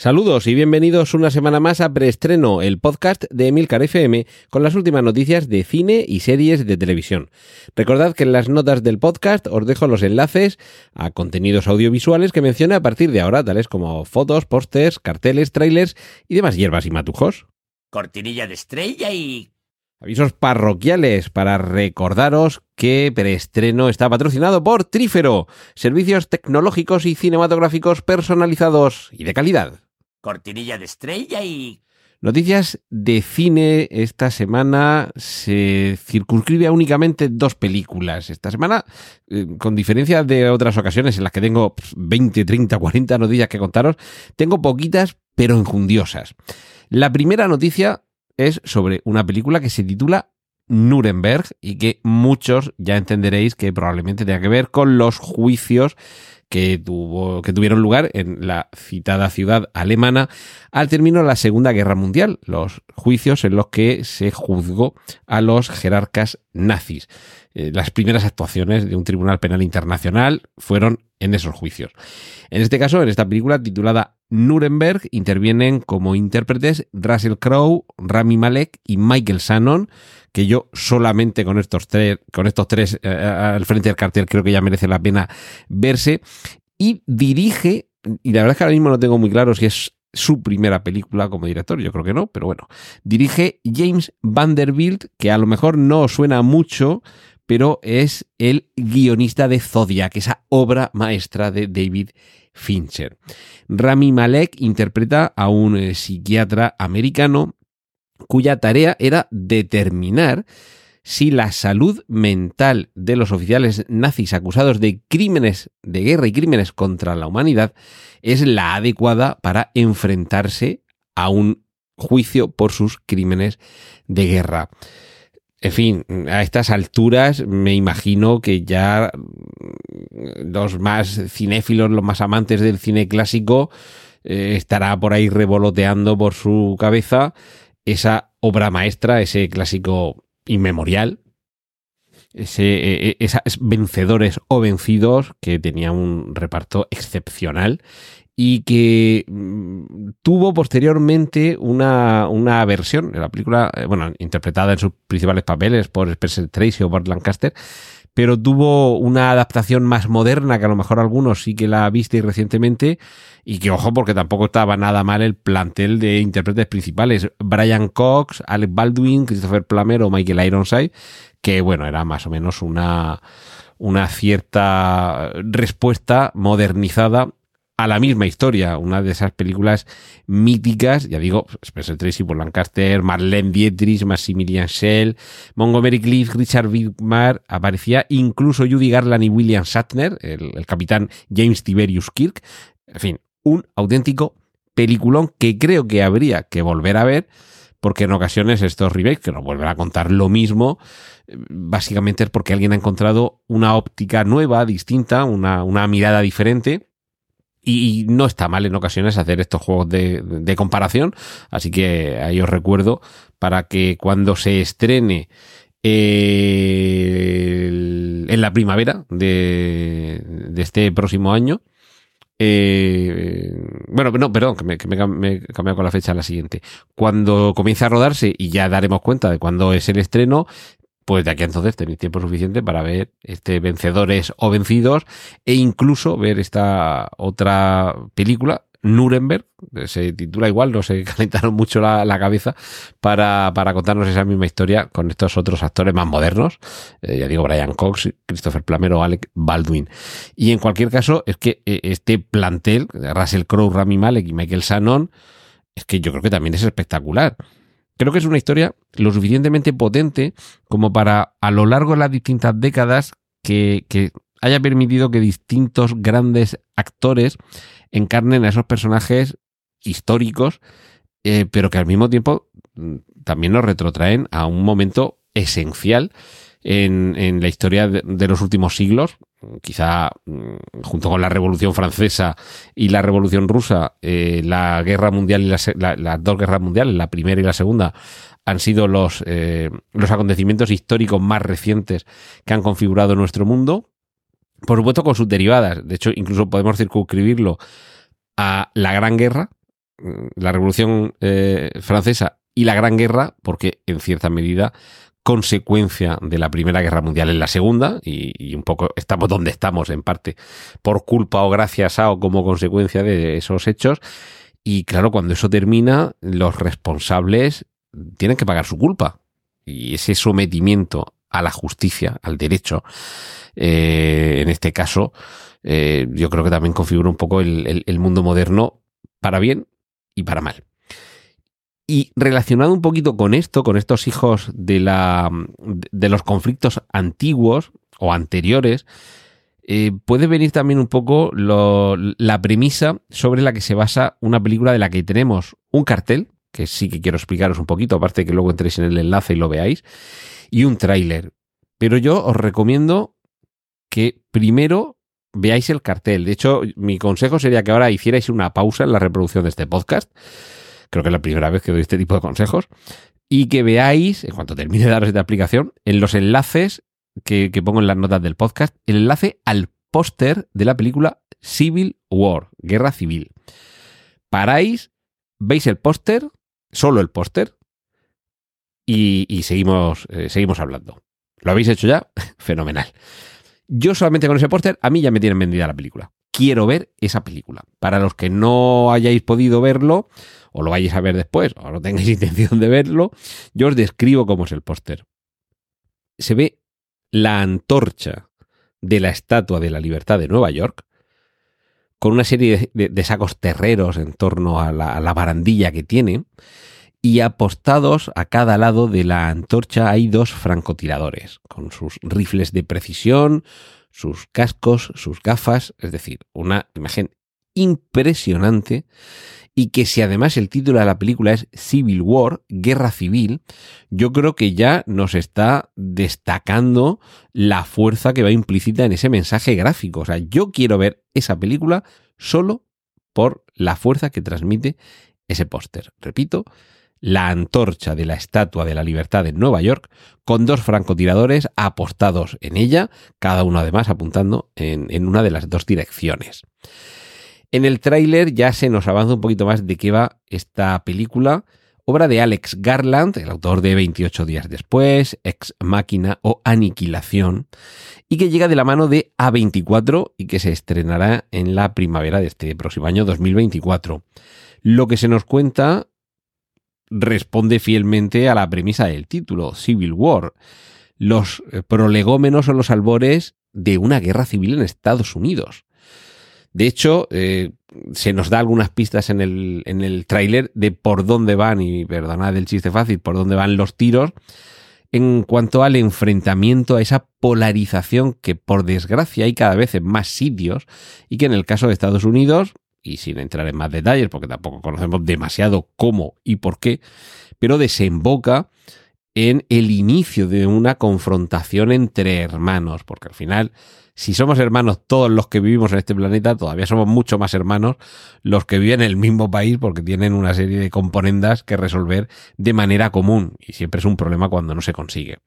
Saludos y bienvenidos una semana más a Preestreno, el podcast de Emilcar FM con las últimas noticias de cine y series de televisión. Recordad que en las notas del podcast os dejo los enlaces a contenidos audiovisuales que mencioné a partir de ahora, tales como fotos, pósters, carteles, trailers y demás hierbas y matujos. Cortinilla de estrella y... Avisos parroquiales para recordaros que Preestreno está patrocinado por Trífero, servicios tecnológicos y cinematográficos personalizados y de calidad. Cortinilla de estrella y... Noticias de cine esta semana se circunscribe a únicamente dos películas. Esta semana, eh, con diferencia de otras ocasiones en las que tengo 20, 30, 40 noticias que contaros, tengo poquitas pero enjundiosas. La primera noticia es sobre una película que se titula Nuremberg y que muchos ya entenderéis que probablemente tenga que ver con los juicios que, tuvo, que tuvieron lugar en la citada ciudad alemana al término de la Segunda Guerra Mundial, los juicios en los que se juzgó a los jerarcas nazis. Eh, las primeras actuaciones de un tribunal penal internacional fueron en esos juicios. En este caso, en esta película titulada Nuremberg, intervienen como intérpretes Russell Crowe, Rami Malek y Michael Shannon, que yo solamente con estos tres, con estos tres eh, al frente del cartel creo que ya merece la pena verse. Y dirige, y la verdad es que ahora mismo no tengo muy claro si es su primera película como director, yo creo que no, pero bueno, dirige James Vanderbilt, que a lo mejor no suena mucho, pero es el guionista de Zodiac, esa obra maestra de David Fincher. Rami Malek interpreta a un eh, psiquiatra americano cuya tarea era determinar si la salud mental de los oficiales nazis acusados de crímenes de guerra y crímenes contra la humanidad es la adecuada para enfrentarse a un juicio por sus crímenes de guerra. En fin, a estas alturas me imagino que ya los más cinéfilos, los más amantes del cine clásico, eh, estará por ahí revoloteando por su cabeza esa obra maestra, ese clásico inmemorial, ese, e, e, esas vencedores o vencidos que tenía un reparto excepcional y que mm, tuvo posteriormente una, una versión la película, eh, bueno, interpretada en sus principales papeles por Spencer Tracy o Bart Lancaster, pero tuvo una adaptación más moderna que a lo mejor algunos sí que la visteis recientemente y que ojo porque tampoco estaba nada mal el plantel de intérpretes principales. Brian Cox, Alec Baldwin, Christopher Plummer o Michael Ironside que bueno era más o menos una una cierta respuesta modernizada a la misma historia, una de esas películas míticas, ya digo, Spencer Tracy por Lancaster, Marlene Dietrich, Maximilian Schell, Montgomery Cliff, Richard Widmar, aparecía incluso Judy Garland y William Shatner, el, el capitán James Tiberius Kirk, en fin, un auténtico peliculón que creo que habría que volver a ver, porque en ocasiones estos remakes, que nos vuelven a contar lo mismo, básicamente es porque alguien ha encontrado una óptica nueva, distinta, una, una mirada diferente, y no está mal en ocasiones hacer estos juegos de, de, comparación. Así que ahí os recuerdo para que cuando se estrene eh, en la primavera de, este próximo año. Eh, bueno, no, perdón, que me, que he cambiado con la fecha a la siguiente. Cuando comience a rodarse y ya daremos cuenta de cuándo es el estreno, pues de aquí a entonces tenéis tiempo suficiente para ver este vencedores o vencidos e incluso ver esta otra película, Nuremberg, se titula igual, no se calentaron mucho la, cabeza para, para, contarnos esa misma historia con estos otros actores más modernos, eh, ya digo, Brian Cox, Christopher Plummer Alec Baldwin. Y en cualquier caso, es que eh, este plantel, Russell Crowe, Rami Malek y Michael Shannon, es que yo creo que también es espectacular. Creo que es una historia lo suficientemente potente como para, a lo largo de las distintas décadas, que, haya permitido que distintos grandes actores encarnen a esos personajes históricos, eh, pero que al mismo tiempo también nos retrotraen a un momento esencial en, la historia de los últimos siglos. Quizá mm, junto con la Revolución Francesa y la Revolución Rusa, eh, la guerra mundial y la la- las dos guerras mundiales, la primera y la segunda, han sido los, eh, los acontecimientos históricos más recientes que han configurado nuestro mundo. Por supuesto, con sus derivadas. De hecho, incluso podemos circunscribirlo a la Gran Guerra, mm, la Revolución eh, Francesa y la Gran Guerra, porque en cierta medida consecuencia de la Primera Guerra Mundial en la Segunda, y, y un poco estamos donde estamos en parte por culpa o gracias a o como consecuencia de esos hechos. Y claro, cuando eso termina, los responsables tienen que pagar su culpa. Y ese sometimiento a la justicia, al derecho, eh, en este caso, eh, yo creo que también configura un poco el, el- el mundo moderno para bien y para mal. Y relacionado un poquito con esto, con estos hijos de, la, de los conflictos antiguos o anteriores, eh, puede venir también un poco lo- la premisa sobre la que se basa una película de la que tenemos un cartel, que sí que quiero explicaros un poquito, aparte que luego entréis en el enlace y lo veáis, y un tráiler. Pero yo os recomiendo que primero veáis el cartel. De hecho, mi consejo sería que ahora hicierais una pausa en la reproducción de este podcast. Creo que es la primera vez que doy este tipo de consejos. Y que veáis, en cuanto termine de daros esta aplicación, en los enlaces que, pongo en las notas del podcast, el enlace al póster de la película Civil War, Guerra Civil. Paráis, veis el póster, solo el póster, y, y seguimos, eh, seguimos hablando. ¿Lo habéis hecho ya? Fenomenal. Yo solamente con ese póster, a mí ya me tienen vendida la película. Quiero ver esa película. Para los que no hayáis podido verlo, o lo vayáis a ver después, o no tengáis intención de verlo, yo os describo cómo es el póster. Se ve la antorcha de la Estatua de la Libertad de Nueva York, con una serie de, sacos terreros en torno a la barandilla que tiene, y apostados a cada lado de la antorcha hay dos francotiradores, con sus rifles de precisión, sus cascos, sus gafas, es decir, una imagen impresionante y que si además el título de la película es Civil War, Guerra Civil, yo creo que ya nos está destacando la fuerza que va implícita en ese mensaje gráfico. O sea, yo quiero ver esa película solo por la fuerza que transmite ese póster. Repito, la antorcha de la Estatua de la Libertad en Nueva York, con dos francotiradores apostados en ella, cada uno además apuntando en, en una de las dos direcciones. En el tráiler ya se nos avanza un poquito más de qué va esta película, obra de Alex Garland, el autor de 28 días después, Ex Máquina o Aniquilación, y que llega de la mano de A24 y que se estrenará en la primavera de este próximo año 2024. Lo que se nos cuenta responde fielmente a la premisa del título, Civil War. Los eh, prolegómenos son los albores de una guerra civil en Estados Unidos. De hecho, eh, se nos da algunas pistas en el, en el tráiler de por dónde van, y perdonad el chiste fácil, por dónde van los tiros, en cuanto al enfrentamiento, a esa polarización que por desgracia hay cada vez en más sitios y que en el caso de Estados Unidos, y sin entrar en más detalles porque tampoco conocemos demasiado cómo y por qué, pero desemboca en el inicio de una confrontación entre hermanos, porque al final, si somos hermanos todos los que vivimos en este planeta, todavía somos mucho más hermanos los que viven en el mismo país porque tienen una serie de componendas que resolver de manera común y siempre es un problema cuando no se consigue.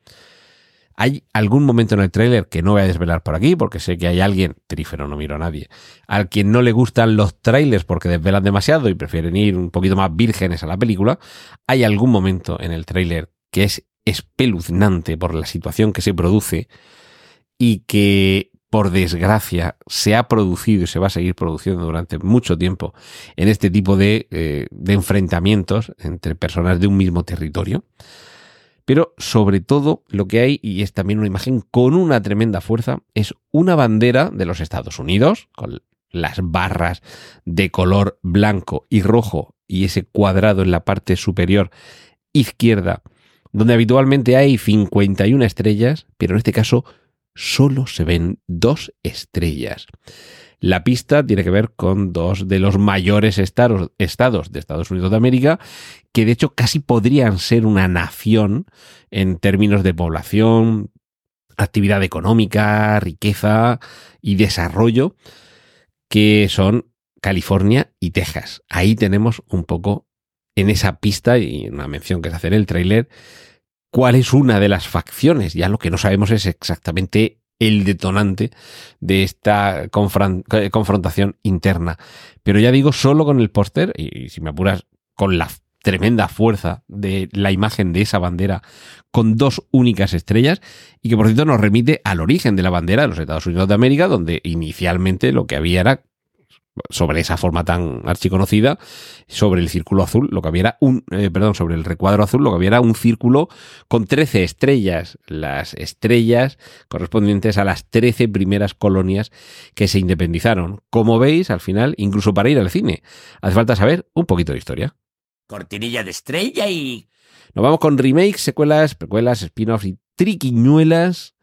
Hay algún momento en el tráiler que no voy a desvelar por aquí porque sé que hay alguien, trífero, no miro a nadie, al quien no le gustan los trailers porque desvelan demasiado y prefieren ir un poquito más vírgenes a la película. Hay algún momento en el tráiler que es espeluznante por la situación que se produce y que por desgracia se ha producido y se va a seguir produciendo durante mucho tiempo en este tipo de, eh, de enfrentamientos entre personas de un mismo territorio. Pero sobre todo lo que hay, y es también una imagen con una tremenda fuerza, es una bandera de los Estados Unidos, con las barras de color blanco y rojo y ese cuadrado en la parte superior izquierda, donde habitualmente hay 51 estrellas, pero en este caso solo se ven dos estrellas. La pista tiene que ver con dos de los mayores estados, de Estados Unidos de América, que de hecho casi podrían ser una nación en términos de población, actividad económica, riqueza y desarrollo que son California y Texas. Ahí tenemos un poco en esa pista y una mención que se hace en el tráiler cuál es una de las facciones. Ya lo que no sabemos es exactamente el detonante de esta confrontación interna. Pero ya digo, solo con el póster, y si me apuras, con la tremenda fuerza de la imagen de esa bandera con dos únicas estrellas y que por cierto nos remite al origen de la bandera de los Estados Unidos de América, donde inicialmente lo que había era sobre esa forma tan archiconocida, sobre el círculo azul, lo que había era un, eh, perdón, sobre el recuadro azul, lo que había era un círculo con 13 estrellas, las estrellas correspondientes a las 13 primeras colonias que se independizaron. Como veis, al final, incluso para ir al cine, hace falta saber un poquito de historia. Cortinilla de estrella y... Nos vamos con remakes, secuelas, precuelas, spin-offs y triquiñuelas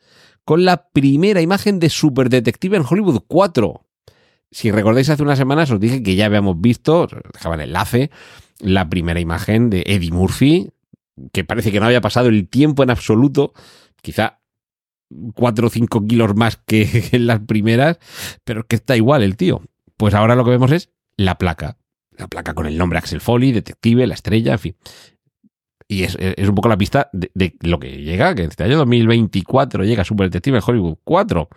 con la primera imagen de Super Detective en Hollywood 4 si recordáis hace unas semanas os dije que ya habíamos visto, dejaba el enlace, la primera imagen de Eddie Murphy, que parece que no había pasado el tiempo en absoluto, quizá 4 o 5 kilos más que en las primeras, pero que está igual el tío. Pues ahora lo que vemos es la placa. La placa con el nombre Axel Foley, detective, la estrella, en fin. Y es, un poco la pista de, lo que llega, que este año 2024 llega Super Detective Hollywood 4.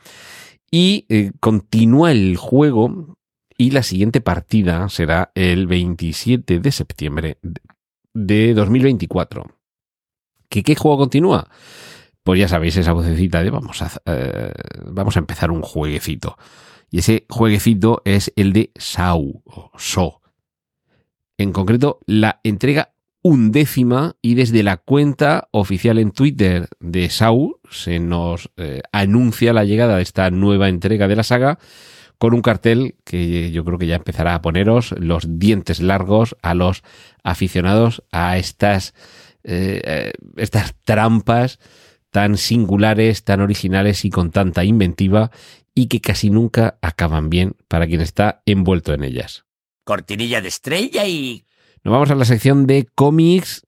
Y eh, continúa el juego y la siguiente partida será el 27 de septiembre de 2024. ¿Qué, qué juego continúa? Pues ya sabéis esa vocecita de vamos a, eh, vamos a empezar un jueguecito. Y ese jueguecito es el de Sau o So. En concreto, la entrega undécima y desde la cuenta oficial en Twitter de Saul se nos eh, anuncia la llegada de esta nueva entrega de la saga con un cartel que yo creo que ya empezará a poneros los dientes largos a los aficionados a estas, eh, eh, estas trampas tan singulares, tan originales y con tanta inventiva y que casi nunca acaban bien para quien está envuelto en ellas. Cortinilla de estrella y nos vamos a la sección de cómics.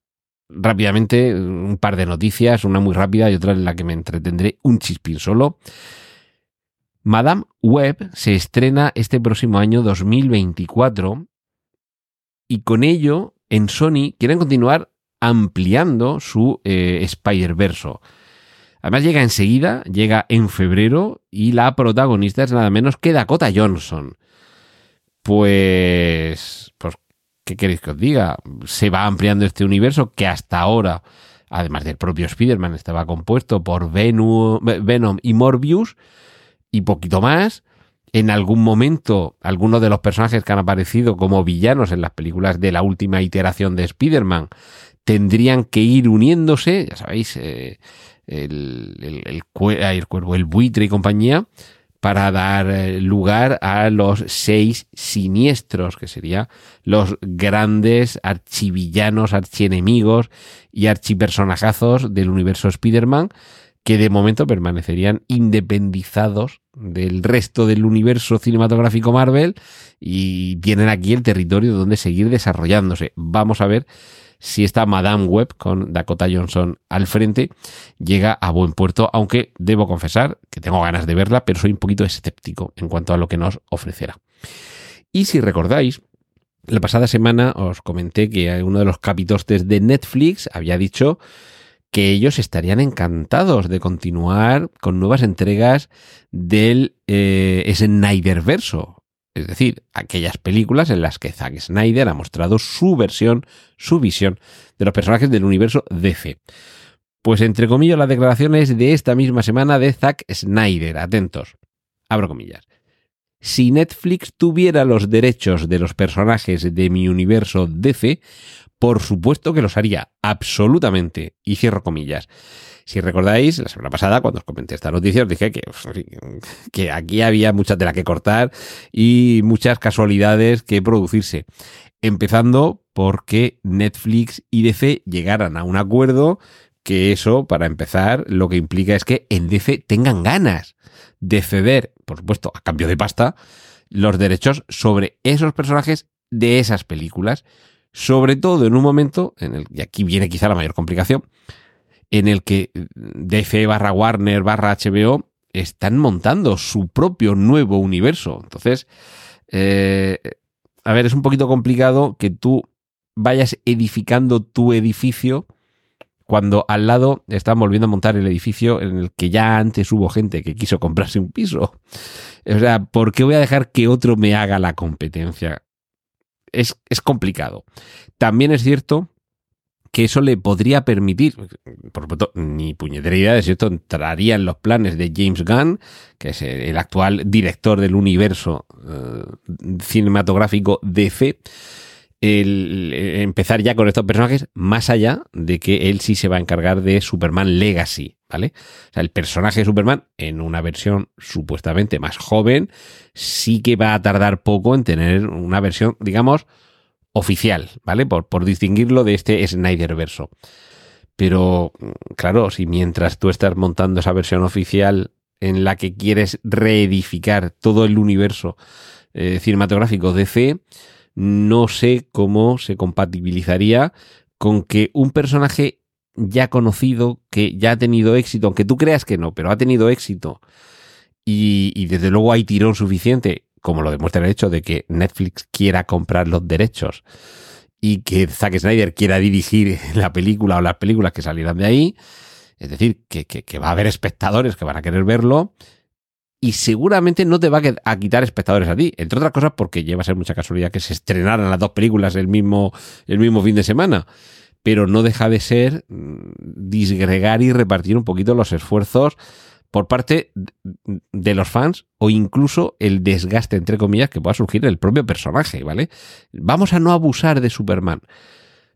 Rápidamente, un par de noticias, una muy rápida y otra en la que me entretendré un chispín solo. Madame Web se estrena este próximo año 2024 y con ello en Sony quieren continuar ampliando su eh, Spider-Verso. Además llega enseguida, llega en febrero y la protagonista es nada menos que Dakota Johnson. Pues, pues ¿qué queréis que os diga? Se va ampliando este universo que hasta ahora, además del propio Spider-Man, estaba compuesto por Venom y Morbius y poquito más. En algún momento, algunos de los personajes que han aparecido como villanos en las películas de la última iteración de Spider-Man tendrían que ir uniéndose, ya sabéis, eh, el, el, el, el, cuervo, el buitre y compañía, para dar eh, lugar a los seis siniestros, que serían los grandes archivillanos, archienemigos y archipersonajazos del universo Spider-Man, que de momento permanecerían independizados del resto del universo cinematográfico Marvel y tienen aquí el territorio donde seguir desarrollándose. Vamos a ver si esta Madame Web con Dakota Johnson al frente llega a buen puerto, aunque debo confesar que tengo ganas de verla, pero soy un poquito escéptico en cuanto a lo que nos ofrecerá. Y si recordáis, la pasada semana os comenté que uno de los capitostes de Netflix había dicho que ellos estarían encantados de continuar con nuevas entregas del eh, Snyderverso, es decir, aquellas películas en las que Zack Snyder ha mostrado su versión, su visión de los personajes del universo DC. Pues entre comillas las declaraciones de esta misma semana de Zack Snyder. Atentos. Abro comillas. Si Netflix tuviera los derechos de los personajes de mi universo DC, por supuesto que los haría, absolutamente. Y cierro comillas. Si recordáis, la semana pasada, cuando os comenté esta noticia, os dije que, que aquí había mucha tela que cortar y muchas casualidades que producirse. Empezando porque Netflix y DC llegaran a un acuerdo que eso, para empezar, lo que implica es que en DC tengan ganas de ceder, por supuesto, a cambio de pasta, los derechos sobre esos personajes de esas películas. Sobre todo en un momento en el, y aquí viene quizá la mayor complicación, en el que DC barra Warner barra HBO están montando su propio nuevo universo. Entonces, eh, a ver, es un poquito complicado que tú vayas edificando tu edificio cuando al lado están volviendo a montar el edificio en el que ya antes hubo gente que quiso comprarse un piso. O sea, ¿por qué voy a dejar que otro me haga la competencia? Es, es complicado. También es cierto que eso le podría permitir, por supuesto, ni puñetera idea de si esto entraría en los planes de James Gunn, que es el actual director del universo eh, cinematográfico DC, el, empezar ya con estos personajes, más allá de que él sí se va a encargar de Superman Legacy, ¿vale? O sea, el personaje de Superman, en una versión supuestamente más joven, sí que va a tardar poco en tener una versión, digamos, oficial, ¿vale? Por, por distinguirlo de este Snyder verso. Pero, claro, si mientras tú estás montando esa versión oficial en la que quieres reedificar todo el universo eh, cinematográfico DC, no sé cómo se compatibilizaría con que un personaje ya conocido, que ya ha tenido éxito, aunque tú creas que no, pero ha tenido éxito, y, desde luego hay tirón suficiente, como lo demuestra el hecho de que Netflix quiera comprar los derechos y que Zack Snyder quiera dirigir la película o las películas que salieran de ahí, es decir, que, va a haber espectadores que van a querer verlo, y seguramente no te va a quitar espectadores a ti, entre otras cosas porque lleva a ser mucha casualidad que se estrenaran las dos películas el mismo, el mismo fin de semana, pero no deja de ser mm, disgregar y repartir un poquito los esfuerzos por parte de los fans o incluso el desgaste, entre comillas, que pueda surgir el propio personaje, ¿vale? Vamos a no abusar de Superman.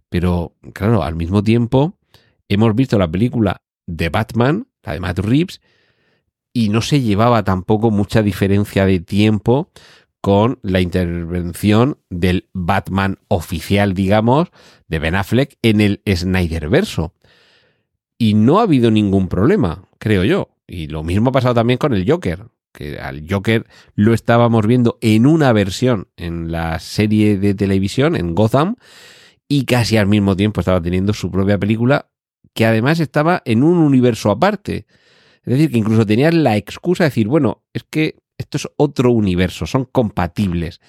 Pero, claro, al mismo tiempo, hemos visto la película de Batman, la de Matt Reeves, y no se llevaba tampoco mucha diferencia de tiempo con la intervención del Batman oficial, digamos, de Ben Affleck en el Snyderverso. Y no ha habido ningún problema, creo yo. Y lo mismo ha pasado también con el Joker, que al Joker lo estábamos viendo en una versión en la serie de televisión, en Gotham, y casi al mismo tiempo estaba teniendo su propia película, que además estaba en un universo aparte. Es decir, que incluso tenías la excusa de decir, bueno, es que esto es otro universo, son compatibles.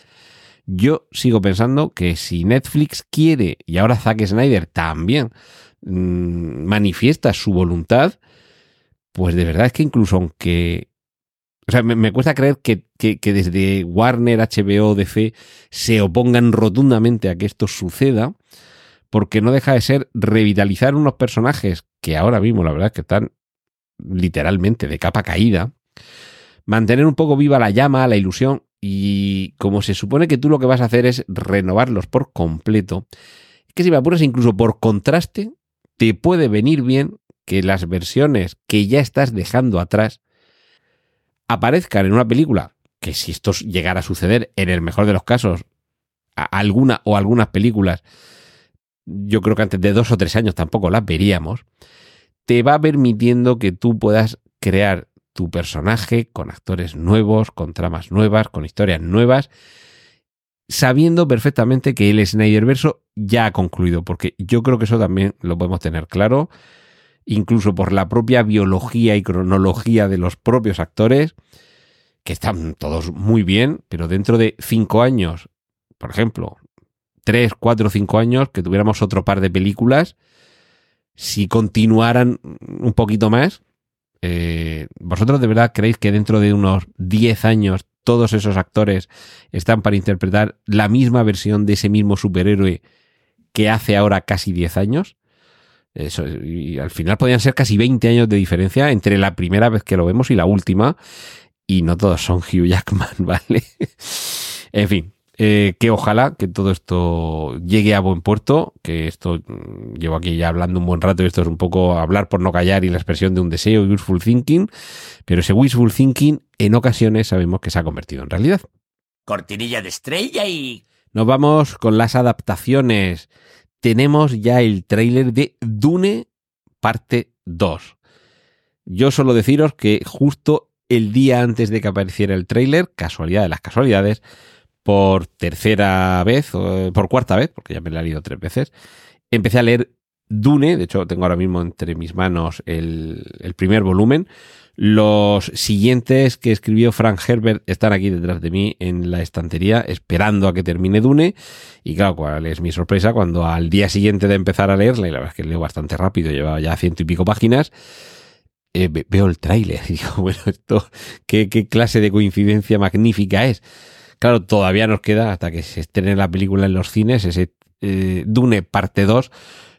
Yo sigo pensando que si Netflix quiere, y ahora Zack Snyder también mmm, manifiesta su voluntad, pues de verdad es que incluso aunque... O sea, me, cuesta creer que, que, desde Warner, HBO, DC se opongan rotundamente a que esto suceda, porque no deja de ser revitalizar unos personajes que ahora mismo la verdad es que están literalmente de capa caída, mantener un poco viva la llama, la ilusión, y como se supone que tú lo que vas a hacer es renovarlos por completo, que si me apuras incluso por contraste, te puede venir bien que las versiones que ya estás dejando atrás aparezcan en una película, que si esto llegara a suceder, en el mejor de los casos, alguna o algunas películas, yo creo que antes de dos o tres años tampoco las veríamos, te va permitiendo que tú puedas crear tu personaje con actores nuevos, con tramas nuevas, con historias nuevas, sabiendo perfectamente que el Snyderverso ya ha concluido, porque yo creo que eso también lo podemos tener claro, incluso por la propia biología y cronología de los propios actores, que están todos muy bien, pero dentro de cinco años, por ejemplo, tres, cuatro, cinco años, que tuviéramos otro par de películas, si continuaran un poquito más, eh, ¿vosotros de verdad creéis que dentro de unos 10 años todos esos actores están para interpretar la misma versión de ese mismo superhéroe que hace ahora casi 10 años? Eso, y al final podrían ser casi 20 años de diferencia entre la primera vez que lo vemos y la última. Y no todos son Hugh Jackman, ¿vale? en fin, eh, que ojalá que todo esto llegue a buen puerto, que esto mm, llevo aquí ya hablando un buen rato y esto es un poco hablar por no callar y la expresión de un deseo, wishful thinking, pero ese wishful thinking en ocasiones sabemos que se ha convertido en realidad. Cortinilla de estrella y... Nos vamos con las adaptaciones. Tenemos ya el tráiler de Dune parte 2. Yo solo deciros que justo el día antes de que apareciera el tráiler, casualidad de las casualidades, por tercera vez, por cuarta vez, porque ya me la he leído tres veces, empecé a leer Dune, de hecho tengo ahora mismo entre mis manos el primer volumen. Los siguientes que escribió Frank Herbert están aquí detrás de mí en la estantería esperando a que termine Dune. Y claro, cuál es mi sorpresa cuando al día siguiente de empezar a leerla, y la verdad es que leo bastante rápido, lleva ya ciento y pico páginas, eh, veo el tráiler y digo, bueno, esto, ¿qué, ¿qué, clase de coincidencia magnífica es? Claro, todavía nos queda hasta que se estrene la película en los cines, ese eh, Dune parte 2.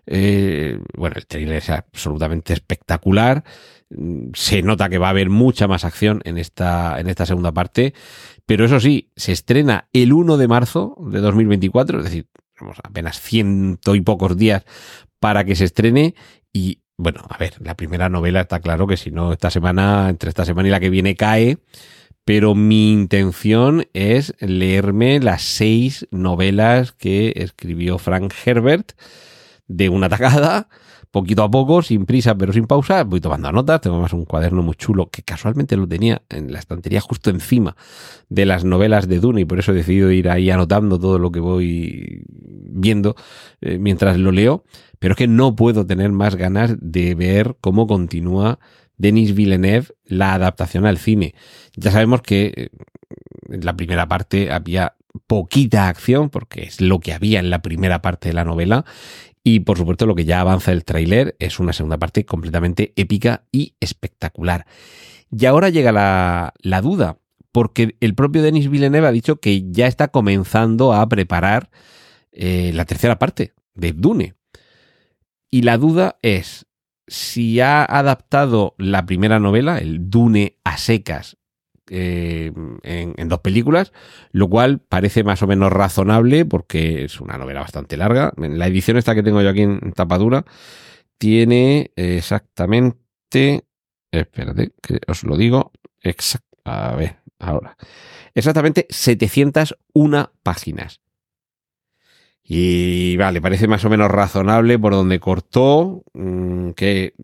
Eh, bueno, el tráiler es absolutamente espectacular. Se nota que va a haber mucha más acción en esta, en esta segunda parte. Pero eso sí, se estrena el 1 de marzo de 2024, es decir, apenas ciento y pocos días para que se estrene. Y bueno, a ver, la primera novela está claro que si no, esta semana, entre esta semana y la que viene cae. Pero mi intención es leerme las seis novelas que escribió Frank Herbert de una tacada, poquito a poco, sin prisa pero sin pausa. Voy tomando notas, tengo más un cuaderno muy chulo que casualmente lo tenía en la estantería justo encima de las novelas de Dune y por eso he decidido ir ahí anotando todo lo que voy viendo eh, mientras lo leo. Pero es que no puedo tener más ganas de ver cómo continúa Denis Villeneuve la adaptación al cine. Ya sabemos que eh, en la primera parte había poquita acción, porque es lo que había en la primera parte de la novela, y por supuesto lo que ya avanza el tráiler es una segunda parte completamente épica y espectacular. Y ahora llega la, duda, porque el propio Denis Villeneuve ha dicho que ya está comenzando a preparar eh, la tercera parte de Dune. Y la duda es si ha adaptado la primera novela, el Dune a secas, eh, en, dos películas, lo cual parece más o menos razonable porque es una novela bastante larga. La edición esta que tengo yo aquí en tapadura tiene exactamente... Espérate, que os lo digo. Exact, a ver, ahora. Exactamente 701 páginas. Y vale, parece más o menos razonable por donde cortó, mm, que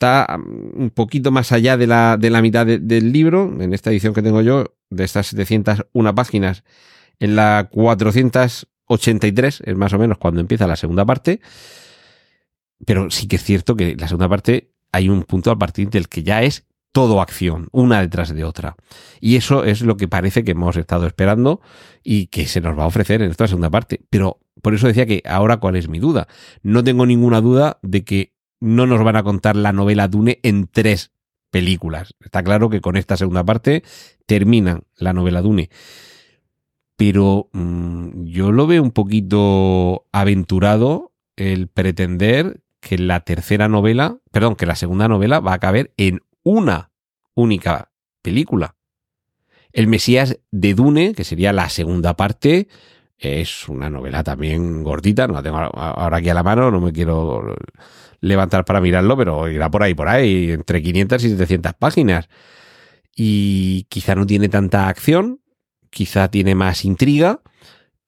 está un poquito más allá de la, de la mitad de, del libro, en esta edición que tengo yo, de estas 701 páginas, en la 483 es más o menos cuando empieza la segunda parte, pero sí que es cierto que la segunda parte hay un punto a partir del que ya es todo acción, una detrás de otra. Y eso es lo que parece que hemos estado esperando y que se nos va a ofrecer en esta segunda parte. Pero por eso decía que ahora cuál es mi duda. No tengo ninguna duda de que no nos van a contar la novela Dune en tres películas. Está claro que con esta segunda parte terminan la novela Dune. Pero mmm, yo lo veo un poquito aventurado el pretender que la tercera novela, perdón, que la segunda novela va a caber en una única película. El Mesías de Dune, que sería la segunda parte, es una novela también gordita, no la tengo ahora aquí a la mano, no me quiero levantar para mirarlo, pero irá por ahí, por ahí, entre 500 y 700 páginas. Y quizá no tiene tanta acción, quizá tiene más intriga,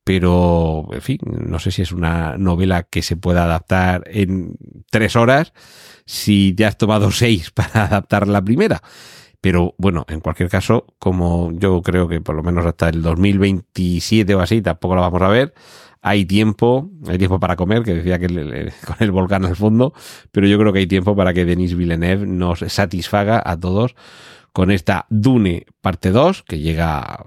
pero, en fin, no sé si es una novela que se pueda adaptar en tres horas si te has tomado seis para adaptar la primera. Pero bueno, en cualquier caso, como yo creo que por lo menos hasta el 2027 o así tampoco la vamos a ver, hay tiempo, hay tiempo para comer, que decía que con el volcán al fondo, pero yo creo que hay tiempo para que Denis Villeneuve nos satisfaga a todos con esta Dune parte 2, que llega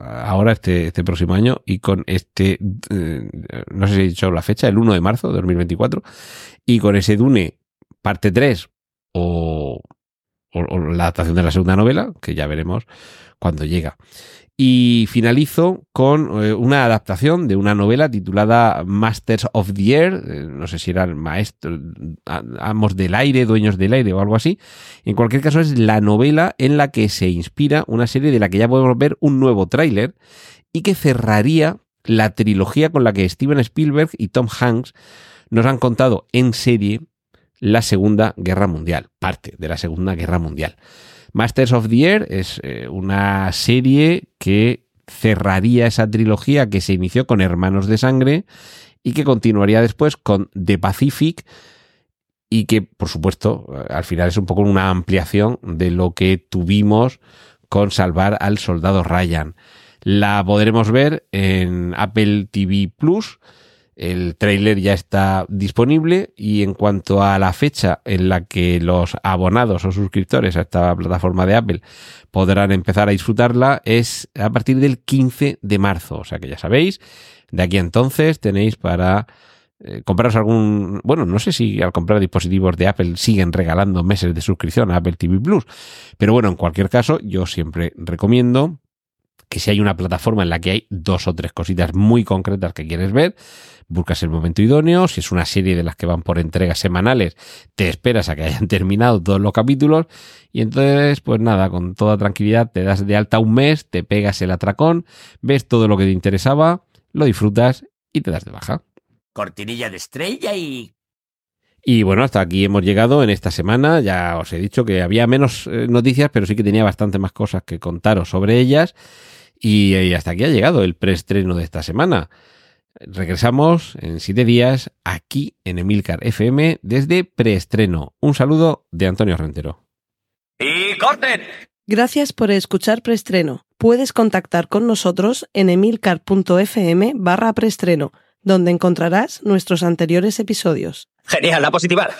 ahora este, este próximo año, y con este, eh, no sé si he dicho la fecha, el 1 de marzo de 2024, y con ese Dune parte 3 o, o, la adaptación de la segunda novela, que ya veremos cuando llega. Y finalizo con eh, una adaptación de una novela titulada Masters of the Air, eh, no sé si eran maestros, amos del aire, dueños del aire o algo así. En cualquier caso es la novela en la que se inspira una serie de la que ya podemos ver un nuevo tráiler y que cerraría la trilogía con la que Steven Spielberg y Tom Hanks nos han contado en serie la Segunda Guerra Mundial, parte de la Segunda Guerra Mundial. Masters of the Air es eh, una serie que cerraría esa trilogía que se inició con Hermanos de Sangre y que continuaría después con The Pacific y que, por supuesto, al final es un poco una ampliación de lo que tuvimos con Salvar al Soldado Ryan. La podremos ver en Apple TV Plus El tráiler ya está disponible y en cuanto a la fecha en la que los abonados o suscriptores a esta plataforma de Apple podrán empezar a disfrutarla es a partir del 15 de marzo. O sea que ya sabéis, de aquí a entonces tenéis para eh, compraros algún, bueno, no sé si al comprar dispositivos de Apple siguen regalando meses de suscripción a Apple TV Plus, pero bueno, en cualquier caso, yo siempre recomiendo que si hay una plataforma en la que hay dos o tres cositas muy concretas que quieres ver, buscas el momento idóneo, si es una serie de las que van por entregas semanales, te esperas a que hayan terminado todos los capítulos y entonces, pues nada, con toda tranquilidad te das de alta un mes, te pegas el atracón, ves todo lo que te interesaba, lo disfrutas y te das de baja. Cortinilla de estrella y... Y bueno, hasta aquí hemos llegado en esta semana. Ya os he dicho que había menos eh, noticias, pero sí que tenía bastante más cosas que contaros sobre ellas. Y, y hasta aquí ha llegado el preestreno de esta semana. Regresamos en siete días aquí en Emilcar FM desde preestreno. Un saludo de Antonio Rentero. ¡Y corten! Gracias por escuchar Preestreno. Puedes contactar con nosotros en emilcar.fm barra preestreno, donde encontrarás nuestros anteriores episodios. Genial, la positivar.